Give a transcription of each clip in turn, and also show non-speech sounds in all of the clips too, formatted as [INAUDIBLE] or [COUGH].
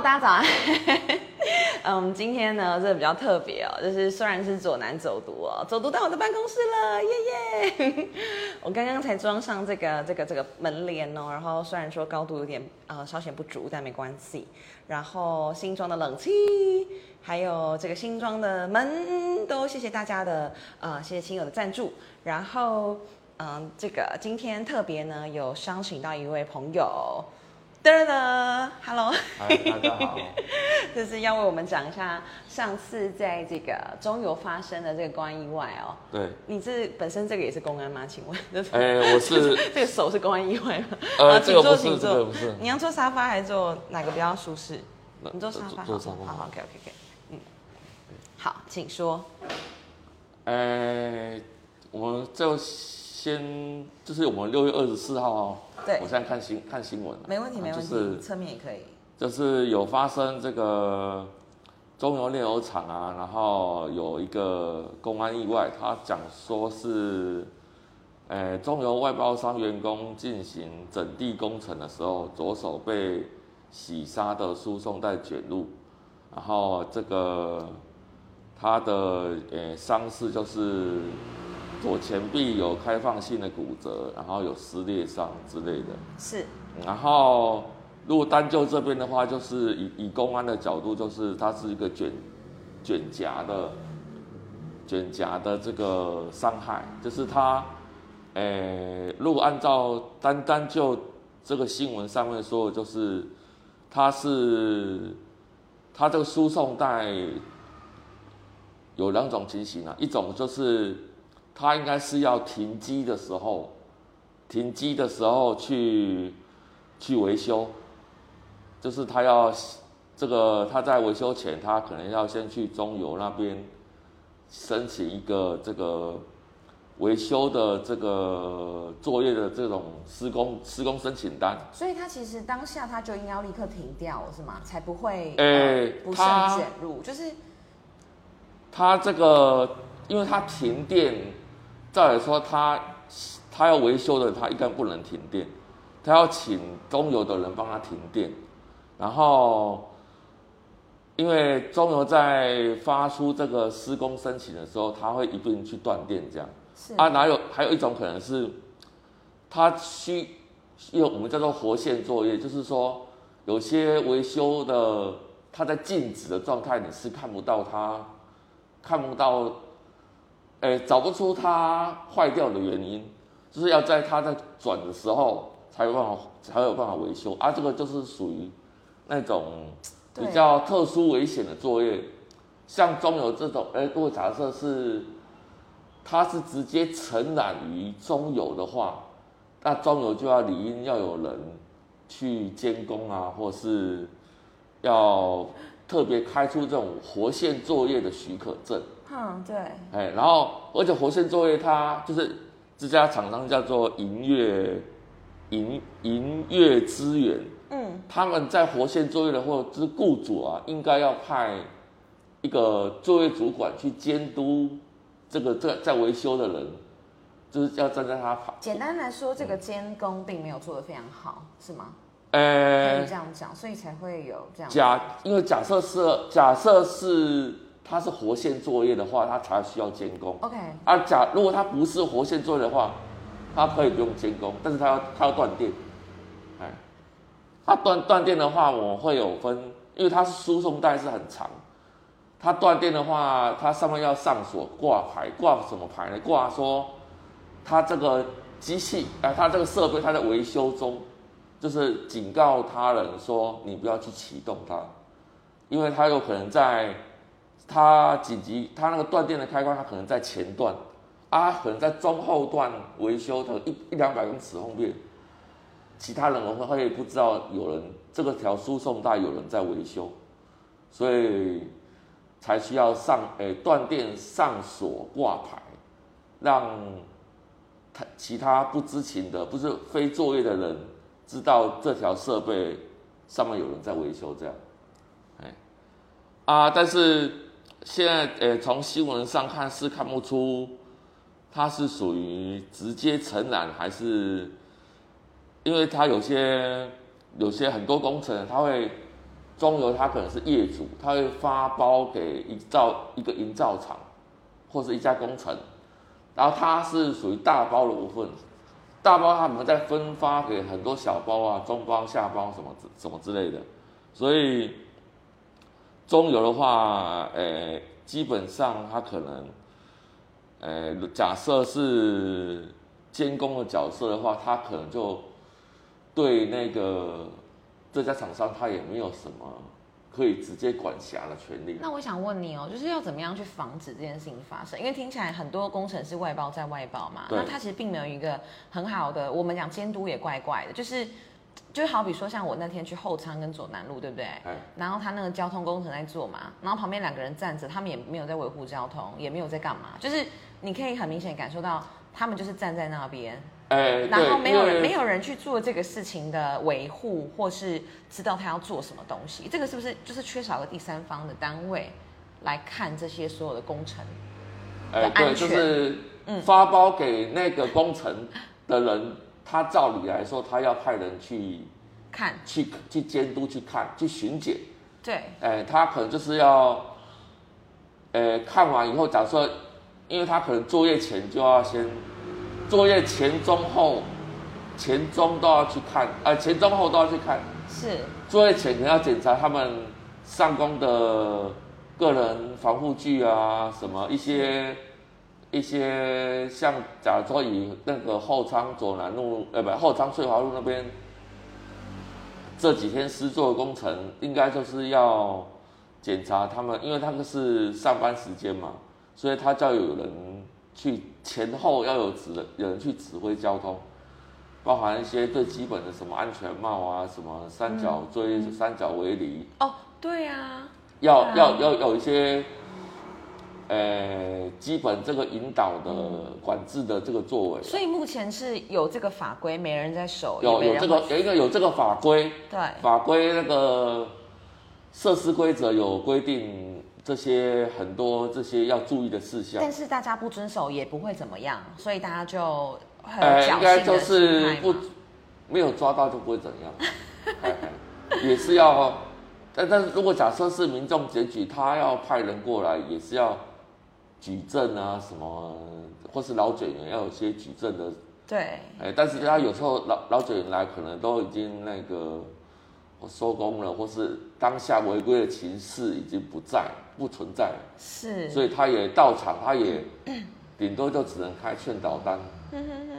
大家早安。[LAUGHS] 嗯，今天呢，这比较特别哦，就是虽然是左南走读哦，走读到我的办公室了，耶耶！[LAUGHS] 我刚刚才装上这个这个这个门帘哦，然后虽然说高度有点呃稍显不足，但没关系。然后新装的冷气，还有这个新装的门，都谢谢大家的呃，谢谢亲友的赞助。然后嗯，这个今天特别呢，有邀请到一位朋友。噔噔，Hello，大家好。[LAUGHS] 就是要为我们讲一下上次在这个中游发生的这个公安意外哦。对，你这本身这个也是公安吗？请问？[LAUGHS] 哎，我是 [LAUGHS] 这个手是公安意外吗？呃，这个不是，这个不是。你要坐沙发还是坐哪个比较舒适？你坐沙发，坐沙发。好，OK，OK，OK。嗯，好，请说。呃，我就先，就是我们六月二十四号哦。对，我现在看新看新闻，没问题，没问题，就是侧面也可以。就是有发生这个中油炼油厂啊，然后有一个公安意外，他讲说是，诶，中油外包商员工进行整地工程的时候，左手被洗沙的输送带卷入，然后这个他的诶伤势就是。左前臂有开放性的骨折，然后有撕裂伤之类的。是。然后，如果单就这边的话，就是以以公安的角度，就是它是一个卷卷夹的卷夹的这个伤害，就是它，诶，如果按照单单就这个新闻上面说，就是它是它这个输送带有两种情形啊，一种就是。他应该是要停机的时候，停机的时候去去维修，就是他要这个他在维修前，他可能要先去中油那边申请一个这个维修的这个作业的这种施工施工申请单。所以他其实当下他就应该要立刻停掉，是吗？才不会呃不慎卷入，就是他这个，因为他停电。再来说，他他要维修的，他应该不能停电，他要请中油的人帮他停电，然后，因为中油在发出这个施工申请的时候，他会一并去断电，这样。是。啊，哪有还有一种可能是，他需因为我们叫做活线作业，就是说有些维修的，他在静止的状态，你是看不到他，看不到。哎，找不出它坏掉的原因，就是要在它在转的时候才有办法才有办法维修啊。这个就是属于那种比较特殊危险的作业，像中油这种，哎，如果假设是它是直接承揽于中油的话，那中油就要理应要有人去监工啊，或是要特别开出这种活线作业的许可证。嗯，对。哎，然后而且活线作业它就是这家厂商叫做银月银银月资源，嗯，他们在活线作业的或就是雇主啊，应该要派一个作业主管去监督这个在在维修的人，就是要站在他旁。简单来说，这个监工并没有做的非常好，是吗？呃，可以这样讲，所以才会有这样。假，因为假设是假设是。它是活线作业的话，它才需要监工。OK。啊，假如果它不是活线作业的话，它可以不用监工，但是它要它要断电。哎，它断断电的话，我会有分，因为它是输送带是很长，它断电的话，它上面要上锁挂牌，挂什么牌呢？挂说它这个机器，哎，它这个设备它在维修中，就是警告他人说你不要去启动它，因为它有可能在。它紧急，它那个断电的开关，它可能在前段，啊，可能在中后段维修的一一两百公尺后面，其他人会会不知道有人这个条输送带有人在维修，所以才需要上诶断电上锁挂牌，让他其他不知情的不是非作业的人知道这条设备上面有人在维修这样，哎，啊，但是。现在，呃，从新闻上看是看不出，它是属于直接承揽还是，因为它有些有些很多工程，它会中油它可能是业主，他会发包给一造一个营造厂，或是一家工程，然后它是属于大包的部分，大包他们再分发给很多小包啊、中包、下包什么之什么之类的，所以中油的话，呃，基本上它可能，呃，假设是监工的角色的话，他可能就对那个这家厂商，他也没有什么可以直接管辖的权利。那我想问你哦，就是要怎么样去防止这件事情发生？因为听起来很多工程是外包在外包嘛，那他其实并没有一个很好的，我们讲监督也怪怪的，就是就好比说像我那天去后仓跟左南路，对不对？哎，然后他那个交通工程在做嘛，然后旁边两个人站着，他们也没有在维护交通，也没有在干嘛，就是你可以很明显感受到他们就是站在那边，哎，然后对没有人没有人去做这个事情的维护，或是知道他要做什么东西，这个是不是就是缺少个第三方的单位来看这些所有的工程？哎，的对，安全就是嗯发包给那个工程的人，他照理来说，他要派人去看，去去监督、去看、去巡检。对，哎，他可能就是要，呃，看完以后，假设，因为他可能作业前就要先，作业前、中、后，前、中都要去看，呃，前、中、后都要去看。是，作业前可能要检查他们上工的个人防护具啊，什么一些一些像，假如说以那个后仓左南路，呃，不，后仓翠华路那边这几天施作的工程，应该就是要检查他们，因为他们是上班时间嘛，所以他叫有人去前后要有指有人去指挥交通。包含一些最基本的什么安全帽啊，什么三角锥、三角围篱，哦，对啊，要、啊。要要有一些，呃，基本这个引导的、管制的这个作为，所以目前是有这个法规，没人在守，有有这个有一个有这个法规，对，法规那个设施规则有规定这些很多这些要注意的事项。但，是大家不遵守也不会怎么样，所以大家就很呃，应该就是不没有抓到就不会怎样，[LAUGHS] 也是要，但但是如果假设是民众检举，他要派人过来，也是要举证啊什么，或是老检员要有些举证的，对，哎，但是他有时候老老检员来可能都已经那个收工了，或是当下违规的情势已经不在不存在了，是，所以他也到场，他也顶多就只能开劝导单，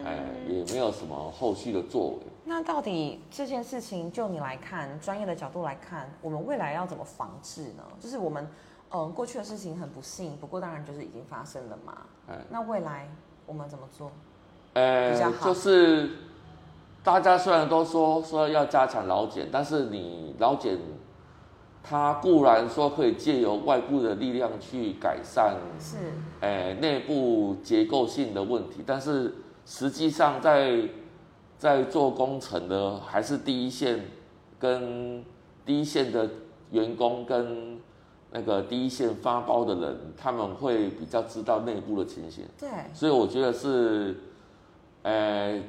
哎，也没有什么后续的作为。那到底这件事情，就你来看，专业的角度来看，我们未来要怎么防治呢？就是我们，嗯，过去的事情很不幸，不过当然就是已经发生了嘛。哎那未来我们怎么做？呃比较，好就是大家虽然都说说要加强劳检，但是你劳检，它固然说可以借由外部的力量去改善，是，呃，内部结构性的问题，但是实际上在在做工程的还是第一线跟第一线的员工跟那个第一线发包的人，他们会比较知道内部的情形。对，所以我觉得是，呃，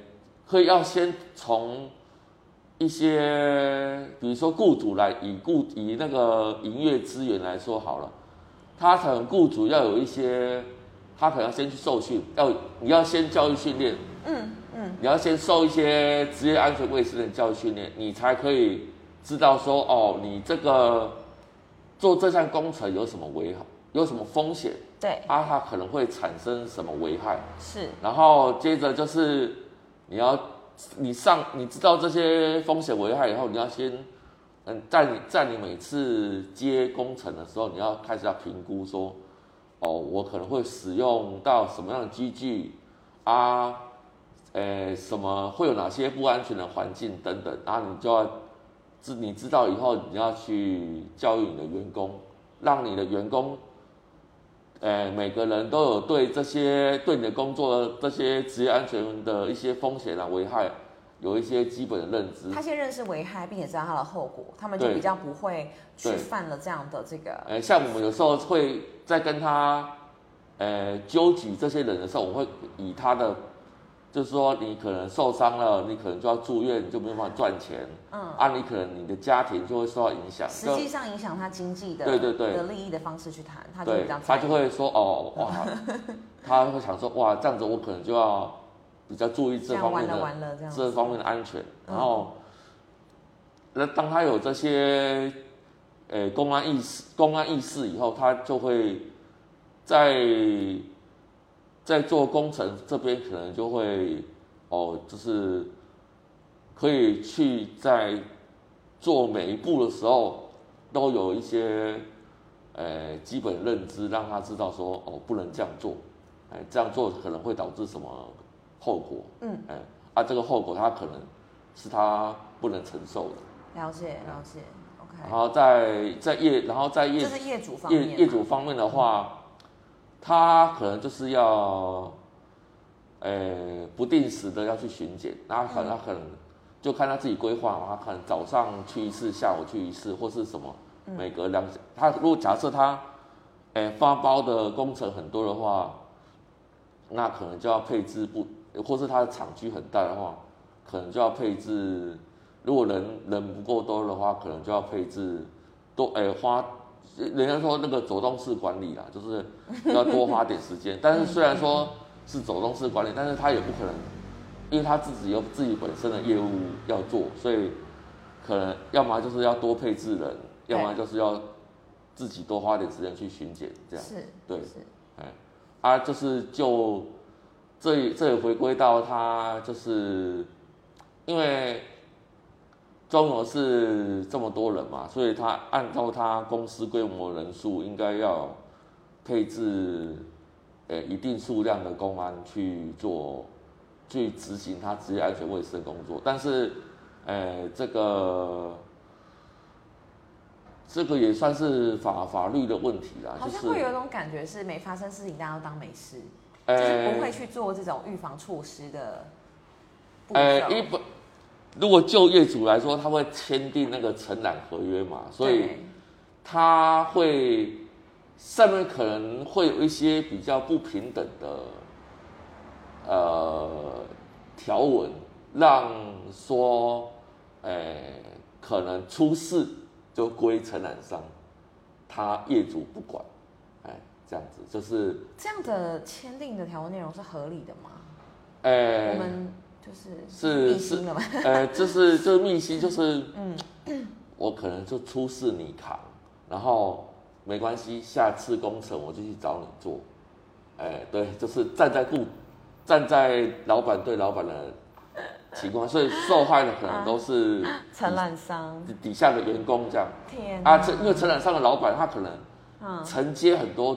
会要先从一些，比如说雇主来以雇以那个营业资源来说好了，他可能雇主要有一些，他可能要先去受训，要你要先教育训练，嗯嗯，你要先受一些职业安全卫生的教育训练，你才可以知道说哦，你这个做这项工程有什么危害，有什么风险。对，啊，它可能会产生什么危害，是，然后接着就是你要你上你知道这些风险危害以后，你要先嗯，在你在你每次接工程的时候，你要开始要评估说，哦，我可能会使用到什么样的机具啊，呃，什么会有哪些不安全的环境等等，然后你就要知你知道以后，你要去教育你的员工，让你的员工。呃，每个人都有对这些对你的工作这些职业安全的一些风险啊危害有一些基本的认知。他先认识危害，并且知道它的后果，他们就比较不会去犯了这样的这个，呃，像我们有时候会在跟他呃纠举这些人的时候，我会以他的就是说你可能受伤了，你可能就要住院，你就没有办法赚钱，嗯，啊，你可能你的家庭就会受到影响。实际上影响他经济的对对对。的利益的方式去谈，他就他就会说哦哇，[LAUGHS] 他会想说哇这样子我可能就要比较注意这方面的完了这方面的安全，嗯。然后，那当他有这些，呃，公安意识、公安意识以后，他就会在在做工程这边可能就会哦，就是可以去在做每一步的时候都有一些呃基本认知，让他知道说哦不能这样做，哎这样做可能会导致什么后果，嗯，哎啊这个后果他可能是他不能承受的，了解了解，OK，然后在在业然后在业这是业主方业业主方面的话，他可能就是要，呃，不定时的要去巡检，那可能他可能就看他自己规划嘛，他可能早上去一次，下午去一次，或是什么，每隔两，他如果假设他，哎、发包的工程很多的话，那可能就要配置不，或是他的厂区很大的话，可能就要配置，如果人人不够多的话，可能就要配置多，哎、花人家说那个走动式管理啦，就是要多花点时间。[LAUGHS] 但是虽然说是走动式管理，但是他也不可能，因为他自己有自己本身的业务要做，所以可能要么就是要多配置人，要么就是要自己多花点时间去巡检，这样。是，对是哎，啊，就是就这也这也回归到他就是因为中油是这么多人嘛，所以他按照他公司规模人数，应该要配置呃一定数量的公安去做去执行他职业安全卫生工作，但是呃这个。这个也算是法法律的问题啦，好像会有一种感觉是没发生事情，大家都当没事，呃就是不会去做这种预防措施的步骤。呃，一般如果就业主来说，他会签订那个承揽合约嘛，所以他会上面可能会有一些比较不平等的呃条文，让说，呃，可能出事就归承揽商，他业主不管，哎，这样子就是，这样的签订的条文内容是合理的吗？呃，我们就是是密心了吗？呃，就是就是密西，就是嗯，我可能就出事你扛，然后没关系，下次工程我就去找你做，哎，对，就是站在顾站在老板对老板的情况，所以受害的可能都是 [LAUGHS] 承揽商，底底下的员工这样。天啊，这因为承揽商的老板他可能嗯。承接很多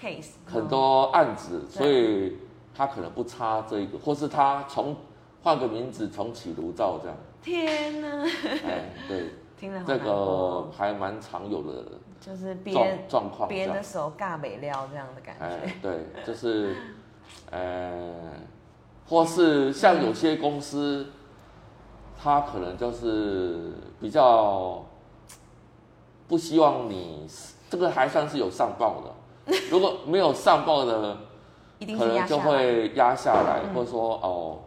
case 很多案子，所以他可能不差这一个，或是他重换个名字重启炉灶这样，天哪，哎，对。听了好这个还蛮常有的就是状编状况，这样。编的手尬美料这样的感觉。哎，对，就是，呃，或是像有些公司，他可能就是比较不希望你这个还算是有上报的，如果没有上报的，一定可能就。会压下来，嗯。或者说哦，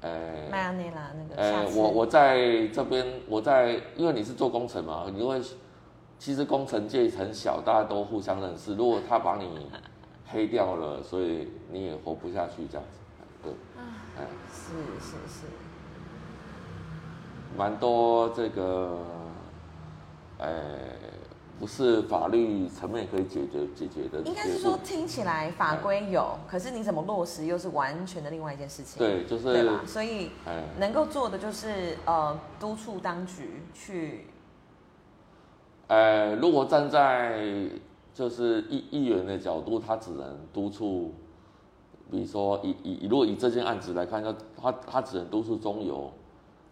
呃，迈阿密拉那个，呃我我在这边，我在，因为你是做工程嘛，你会，其实工程界很小，大家都互相认识。如果他把你黑掉了，所以你也活不下去，这样子，对，哎，是是是，蛮多这个，呃，不是法律层面可以解决解决的，应该是说听起来法规有，可是你怎么落实又是完全的另外一件事情，对，就是对吧？，所以哎，能够做的就是呃督促当局去，呃，如果站在就是议议员的角度，他只能督促，比如说以以以如果以这件案子来看，要他他只能督促中油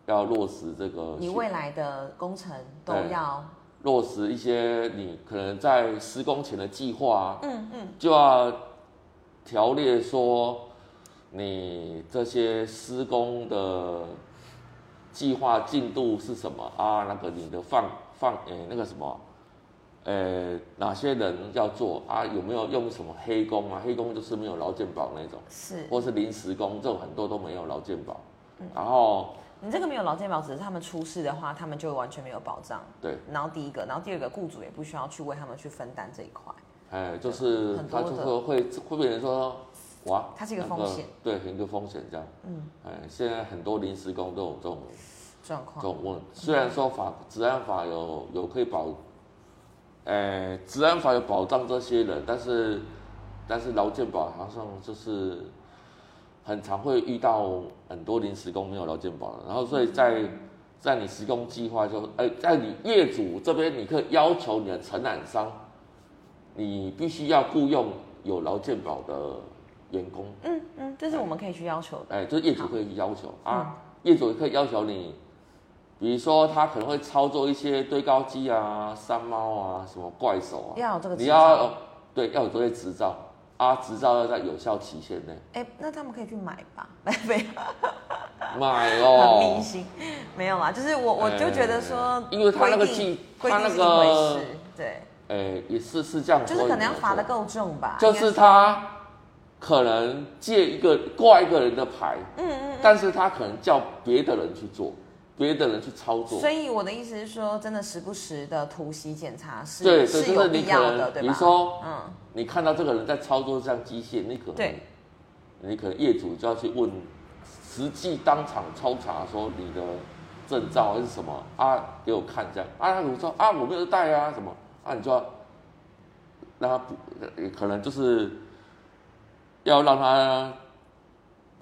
要落实这个你未来的工程都对要，落实一些你可能在施工前的计划啊，嗯嗯，就要条列说你这些施工的计划进度是什么啊？那个你的放放诶、那个什么呃，哪些人要做啊？有没有用什么黑工啊？黑工就是没有劳健保那种，是或是临时工，这种很多都没有劳健保。然后你这个没有劳健保，只是他们出事的话，他们就完全没有保障。对，然后第一个，然后第二个，雇主也不需要去为他们去分担这一块，哎，就是很多就会会会变成说，哇，它是一个那风险对，一个风险这样。嗯，哎，现在很多临时工都有这种状况。这种问，虽然说法治安法有有可以保，哎，治安法有保障这些人，但是但是劳健保好像就是很常会遇到很多临时工没有劳健保的，然后所以在在你施工计划就，哎，在你业主这边，你可以要求你的承揽商，你必须要雇佣有劳健保的员工，嗯嗯，这是我们可以去要求的。哎，就是业主可以去要求。啊，业主也可以要求你，比如说他可能会操作一些堆高机啊、山猫啊、什么怪手啊，要有这个你要对要有这些执照啊，执照要在有效期限内哎、那他们可以去买吧？[LAUGHS] 没有，买很迷哦。信，没有啦。就是我我就觉得说呃，因为他那个规定技他那个事，对，哎，也是是这样说，就是可能要罚的够重吧。就是他可能借一个挂一个人的牌，嗯嗯但是他可能叫别的人去做，别的人去操作。所以我的意思是说，真的时不时的突袭检查是对对，是有必要的，对吧？比如说嗯，你看到这个人在操作这样机械，你可能对，你可能业主就要去问，实际当场抽查说你的证照还是什么啊，给我看这样啊，他如果说啊我没有带啊什么啊，你就要让他补，呃可能就是要让他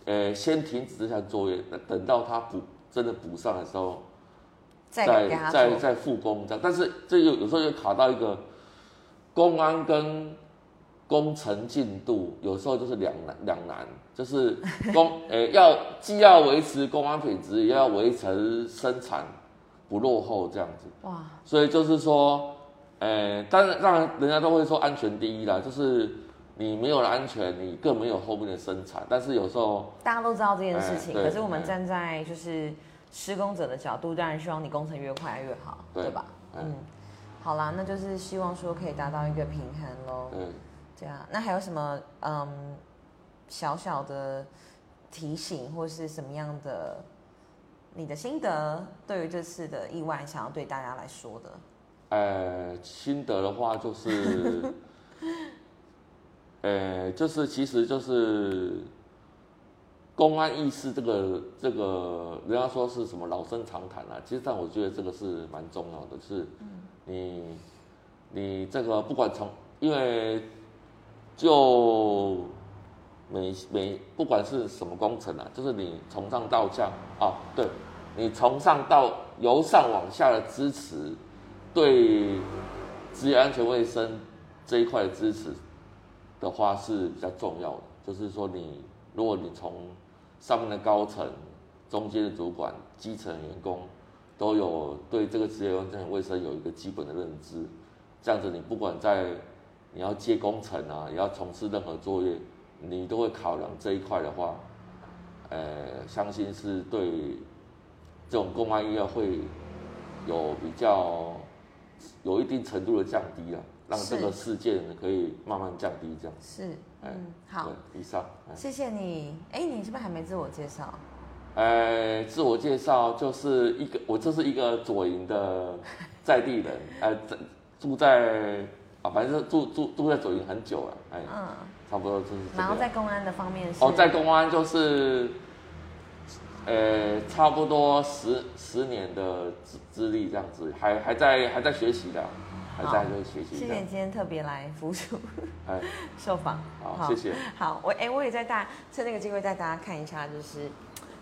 呃先停止这项作业，等到他补真的补上的时候，再。再再复工这样，但是这有有时候又卡到一个公安跟工程进度，有时候就是两难两难，就是 [LAUGHS] 公诶、要既要维持公安品质，也要维持生产不落后这样子，哇，所以就是说，诶、当然当然人家都会说安全第一啦，就是你没有了安全，你更没有后面的生产，但是有时候大家都知道这件事情，哎可是我们哎站在就是施工者的角度，当然希望你工程越快越好，对对吧？哎嗯，好啦，那就是希望说可以达到一个平衡喽。对。对啊，那还有什么嗯小小的提醒或是什么样的你的心得，对于这次的意外想要对大家来说的？呃，心得的话就是，呃，就是其实就是公安意识这个这个，人家说是什么老生常谈啊，其实但我觉得这个是蛮重要的，是你你这个不管从，因为就每每不管是什么工程啊，就是你从上到下啊，对你从上到由上往下的支持，对职业安全卫生这一块的支持的话是比较重要的。就是说你，如果你从上面的高层、中间的主管、基层员工都有对这个职业安全卫生有一个基本的认知，这样子你不管在你要接工程啊，也要从事任何作业，你都会考量这一块的话，呃，相信是对这种公安医院会有比较有一定程度的降低啊，让这个事件可以慢慢降低，这样。是，哎嗯，好，以上。哎谢谢你。哎，你是不是还没自我介绍？呃，自我介绍就是一个，我就是一个左营的在地人，[LAUGHS] 呃，在住在啊，反正住住住在左营很久了，哎，嗯，差不多就是这然后。在公安的方面是哦，在公安就是，呃，差不多十十年的资资历这样子，还还在还在学习的，还在在学习谢谢你。今天特别来服务 [LAUGHS] 哎，受访。好，谢谢。好，我哎、我也在大趁这个机会带大家看一下，就是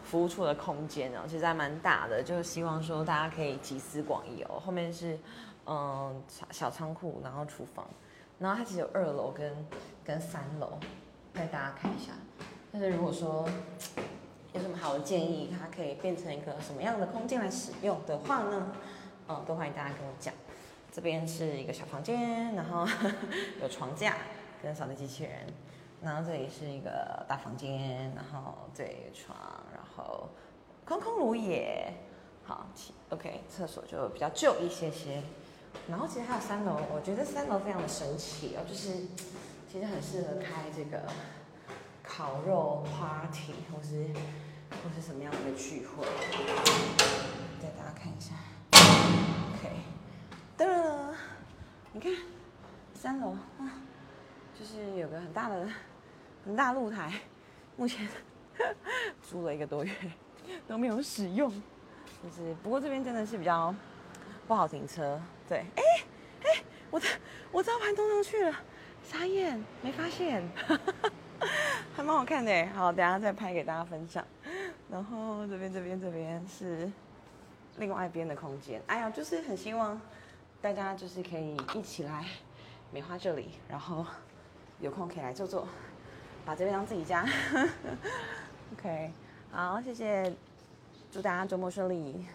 服务处的空间哦，其实还蛮大的，就是希望说大家可以集思广益哦。后面是嗯小小仓库，然后厨房，然后它其实有二楼跟跟三楼，带大家看一下。但是如果说有什么好的建议，它可以变成一个什么样的空间来使用的话呢？嗯，都欢迎大家跟我讲。这边是一个小房间，然后 [LAUGHS] 有床架跟扫地机器人，然后这里是一个大房间，然后对床，然后空空如也。好，OK，厕所就比较旧一些些。然后其实还有三楼，我觉得三楼非常的神奇哦，就是其实很适合开这个烤肉 party 或是或是什么样的一个聚会。带大家看一下，OK，噔，你看三楼啊，就是有个很大的很大露台，目前租了一个多月都没有使用，就是不过这边真的是比较不好停车。对，哎哎，我的我招牌弄上去了，傻眼，没发现，[LAUGHS] 还蛮好看的。好，等下再拍给大家分享。然后这边这边这边是另外一边的空间。哎呀，就是很希望大家就是可以一起来美花这里，然后有空可以来坐坐，把这边当自己家。[LAUGHS] OK，好，谢谢，祝大家周末顺利。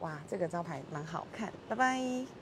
哇，这个招牌蛮好看，拜拜。